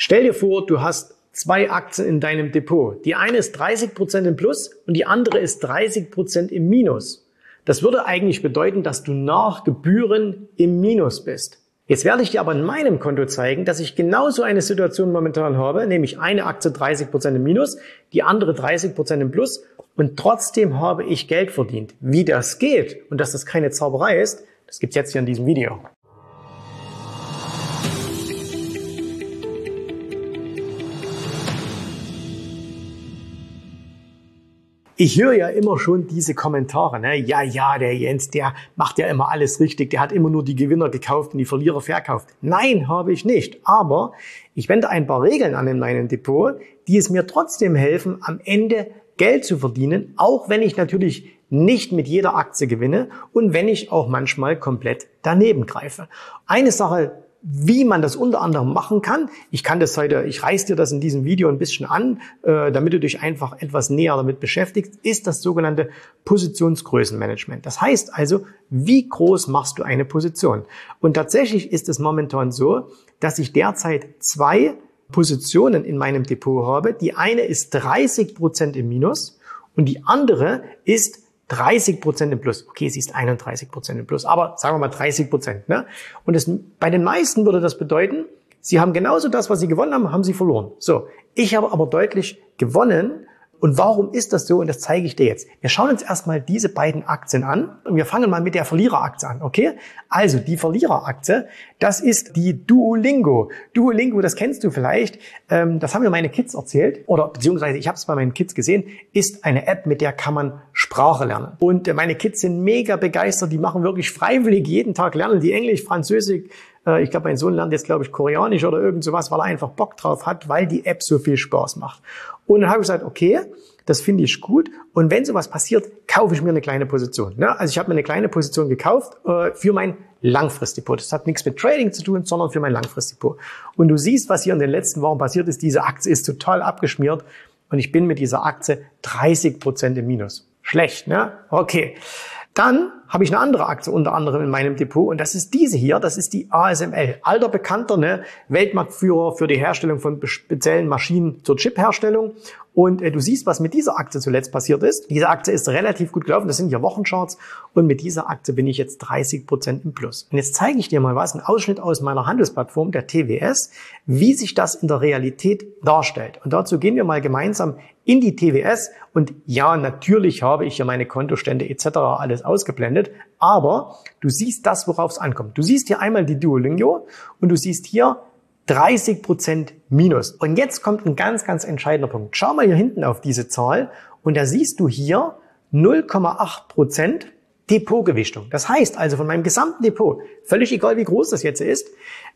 Stell dir vor, du hast zwei Aktien in deinem Depot. Die eine ist 30 Prozent im Plus und die andere ist 30 Prozent im Minus. Das würde eigentlich bedeuten, dass du nach Gebühren im Minus bist. Jetzt werde ich dir aber in meinem Konto zeigen, dass ich genauso eine Situation momentan habe, nämlich eine Aktie 30 Prozent im Minus, die andere 30 Prozent im Plus und trotzdem habe ich Geld verdient. Wie das geht und dass das keine Zauberei ist, das gibt's jetzt hier in diesem Video. Ich höre ja immer schon diese Kommentare, ne? Ja, ja, der Jens, der macht ja immer alles richtig, der hat immer nur die Gewinner gekauft und die Verlierer verkauft. Nein, habe ich nicht. Aber ich wende ein paar Regeln an in meinem Depot, die es mir trotzdem helfen, am Ende Geld zu verdienen, auch wenn ich natürlich nicht mit jeder Aktie gewinne und wenn ich auch manchmal komplett daneben greife. Eine Sache wie man das unter anderem machen kann. Ich kann das heute, ich reiß dir das in diesem Video ein bisschen an, äh, damit du dich einfach etwas näher damit beschäftigst, ist das sogenannte Positionsgrößenmanagement. Das heißt also, wie groß machst du eine Position? Und tatsächlich ist es momentan so, dass ich derzeit zwei Positionen in meinem Depot habe. Die eine ist 30 Prozent im Minus und die andere ist 30 Prozent im Plus. Okay, sie ist 31 Prozent im Plus, aber sagen wir mal 30 Prozent. Ne? Und das, bei den meisten würde das bedeuten, sie haben genauso das, was sie gewonnen haben, haben sie verloren. So, ich habe aber deutlich gewonnen und warum ist das so? Und das zeige ich dir jetzt. Wir schauen uns erstmal diese beiden Aktien an und wir fangen mal mit der Verliereraktie an, okay? Also die Verliereraktie, das ist die Duolingo. Duolingo, das kennst du vielleicht. Ähm, das haben mir meine Kids erzählt oder beziehungsweise ich habe es bei meinen Kids gesehen, ist eine App, mit der kann man Sprache lernen. Und meine Kids sind mega begeistert. Die machen wirklich freiwillig jeden Tag lernen die Englisch, Französisch, äh, ich glaube, mein Sohn lernt jetzt, glaube ich, Koreanisch oder irgend sowas, weil er einfach Bock drauf hat, weil die App so viel Spaß macht. Und dann habe ich gesagt, okay, das finde ich gut. Und wenn sowas passiert, kaufe ich mir eine kleine Position. Ne? Also ich habe mir eine kleine Position gekauft äh, für mein Langfristdepot. Das hat nichts mit Trading zu tun, sondern für mein Langfristdepot. Und du siehst, was hier in den letzten Wochen passiert ist. Diese Aktie ist total abgeschmiert und ich bin mit dieser Aktie 30 Prozent im Minus. Schlecht, ne? Okay. Dann habe ich eine andere Aktie unter anderem in meinem Depot und das ist diese hier, das ist die ASML. Alter bekannter ne, Weltmarktführer für die Herstellung von speziellen Maschinen zur Chipherstellung. Und äh, du siehst, was mit dieser Aktie zuletzt passiert ist. Diese Aktie ist relativ gut gelaufen, das sind hier Wochencharts und mit dieser Aktie bin ich jetzt 30 Prozent im Plus. Und jetzt zeige ich dir mal was, ein Ausschnitt aus meiner Handelsplattform, der TWS, wie sich das in der Realität darstellt. Und dazu gehen wir mal gemeinsam in die TWS und ja, natürlich habe ich hier meine Kontostände etc. alles ausgeblendet aber du siehst das, worauf es ankommt. Du siehst hier einmal die Duolingo und du siehst hier 30 Prozent Minus. Und jetzt kommt ein ganz, ganz entscheidender Punkt. Schau mal hier hinten auf diese Zahl und da siehst du hier 0,8 Prozent Depotgewichtung. Das heißt also von meinem gesamten Depot, völlig egal wie groß das jetzt ist,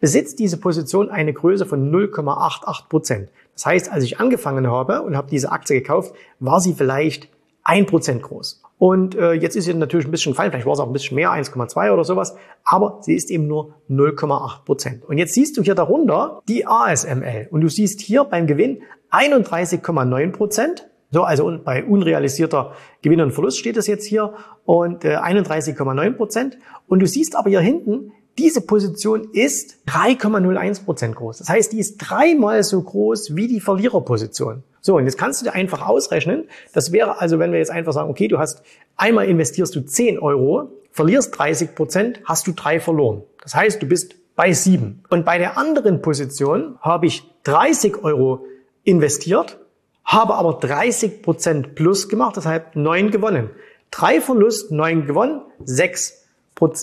besitzt diese Position eine Größe von 0,88 Prozent. Das heißt, als ich angefangen habe und habe diese Aktie gekauft, war sie vielleicht ein Prozent groß. Und äh, jetzt ist sie natürlich ein bisschen gefallen, vielleicht war es auch ein bisschen mehr, 1,2 oder sowas, aber sie ist eben nur 0,8 Prozent. Und jetzt siehst du hier darunter die ASML und du siehst hier beim Gewinn 31,9 Prozent. So, also bei unrealisierter Gewinn und Verlust steht es jetzt hier und äh, 31,9 Prozent. Und du siehst aber hier hinten, diese Position ist 3,01 Prozent groß. Das heißt, die ist dreimal so groß wie die Verliererposition. So, und jetzt kannst du dir einfach ausrechnen, das wäre also, wenn wir jetzt einfach sagen, okay, du hast einmal investierst du 10 Euro, verlierst 30 Prozent, hast du drei verloren. Das heißt, du bist bei sieben. Und bei der anderen Position habe ich 30 Euro investiert, habe aber 30 Prozent plus gemacht, deshalb neun gewonnen. Drei Verlust, neun gewonnen, sechs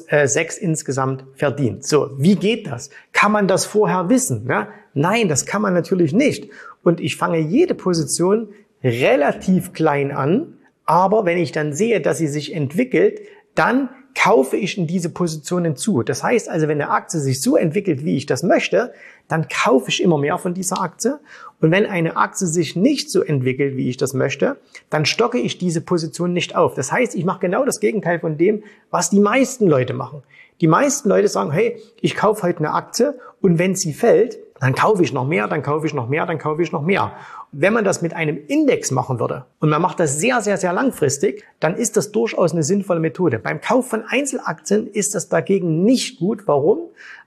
äh, sechs insgesamt verdient. So, wie geht das? Kann man das vorher wissen? Ja? Nein, das kann man natürlich nicht. Und ich fange jede Position relativ klein an, aber wenn ich dann sehe, dass sie sich entwickelt, dann kaufe ich in diese Positionen zu. Das heißt also, wenn eine Aktie sich so entwickelt, wie ich das möchte, dann kaufe ich immer mehr von dieser Aktie. Und wenn eine Aktie sich nicht so entwickelt, wie ich das möchte, dann stocke ich diese Position nicht auf. Das heißt, ich mache genau das Gegenteil von dem, was die meisten Leute machen. Die meisten Leute sagen, hey, ich kaufe heute eine Aktie und wenn sie fällt, dann kaufe ich noch mehr, dann kaufe ich noch mehr, dann kaufe ich noch mehr. Wenn man das mit einem Index machen würde und man macht das sehr, sehr, sehr langfristig, dann ist das durchaus eine sinnvolle Methode. Beim Kauf von Einzelaktien ist das dagegen nicht gut. Warum?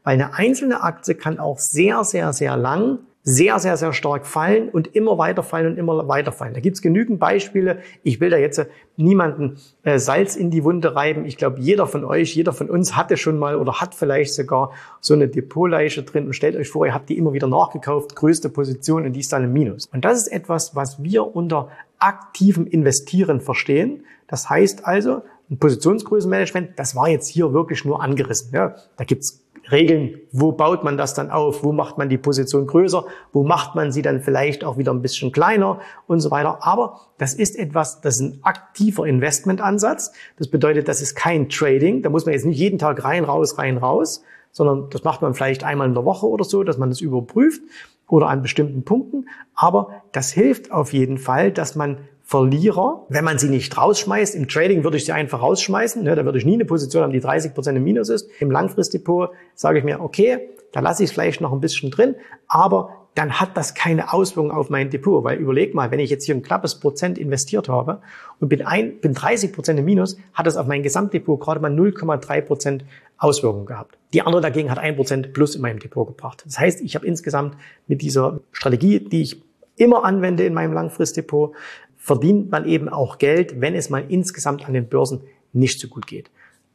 Weil eine einzelne Aktie kann auch sehr, sehr, sehr lang sehr, sehr, sehr stark fallen und immer weiter fallen und immer weiter fallen. Da gibt's genügend Beispiele. Ich will da jetzt niemanden äh, Salz in die Wunde reiben. Ich glaube, jeder von euch, jeder von uns hatte schon mal oder hat vielleicht sogar so eine Depotleiche drin und stellt euch vor, ihr habt die immer wieder nachgekauft, größte Position und die ist dann im Minus. Und das ist etwas, was wir unter aktivem Investieren verstehen. Das heißt also, ein Positionsgrößenmanagement, das war jetzt hier wirklich nur angerissen. Ja, da gibt's Regeln, wo baut man das dann auf, wo macht man die Position größer, wo macht man sie dann vielleicht auch wieder ein bisschen kleiner und so weiter. Aber das ist etwas, das ist ein aktiver Investmentansatz. Das bedeutet, das ist kein Trading. Da muss man jetzt nicht jeden Tag rein, raus, rein, raus, sondern das macht man vielleicht einmal in der Woche oder so, dass man das überprüft oder an bestimmten Punkten. Aber das hilft auf jeden Fall, dass man Verlierer, wenn man sie nicht rausschmeißt. Im Trading würde ich sie einfach rausschmeißen. Ne? Da würde ich nie eine Position haben, die 30 Prozent im Minus ist. Im Langfristdepot sage ich mir, okay, da lasse ich es vielleicht noch ein bisschen drin, aber dann hat das keine Auswirkung auf mein Depot. Weil überleg mal, wenn ich jetzt hier ein knappes Prozent investiert habe und bin, ein, bin 30 Prozent im Minus, hat das auf mein Gesamtdepot gerade mal 0,3 Prozent Auswirkungen gehabt. Die andere dagegen hat ein Prozent plus in meinem Depot gebracht. Das heißt, ich habe insgesamt mit dieser Strategie, die ich immer anwende in meinem Langfristdepot, verdient man eben auch Geld, wenn es mal insgesamt an den Börsen nicht so gut geht.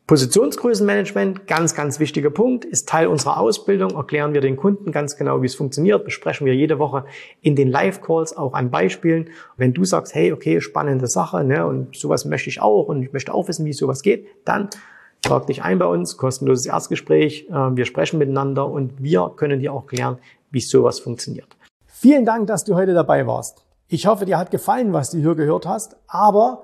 Positionsgrößenmanagement, ganz, ganz wichtiger Punkt, ist Teil unserer Ausbildung. Erklären wir den Kunden ganz genau, wie es funktioniert. Besprechen wir jede Woche in den Live-Calls auch an Beispielen. Wenn du sagst, hey, okay, spannende Sache, ne, und sowas möchte ich auch und ich möchte auch wissen, wie sowas geht, dann trag dich ein bei uns, kostenloses Erstgespräch. Äh, wir sprechen miteinander und wir können dir auch klären, wie sowas funktioniert. Vielen Dank, dass du heute dabei warst. Ich hoffe, dir hat gefallen, was du hier gehört hast, aber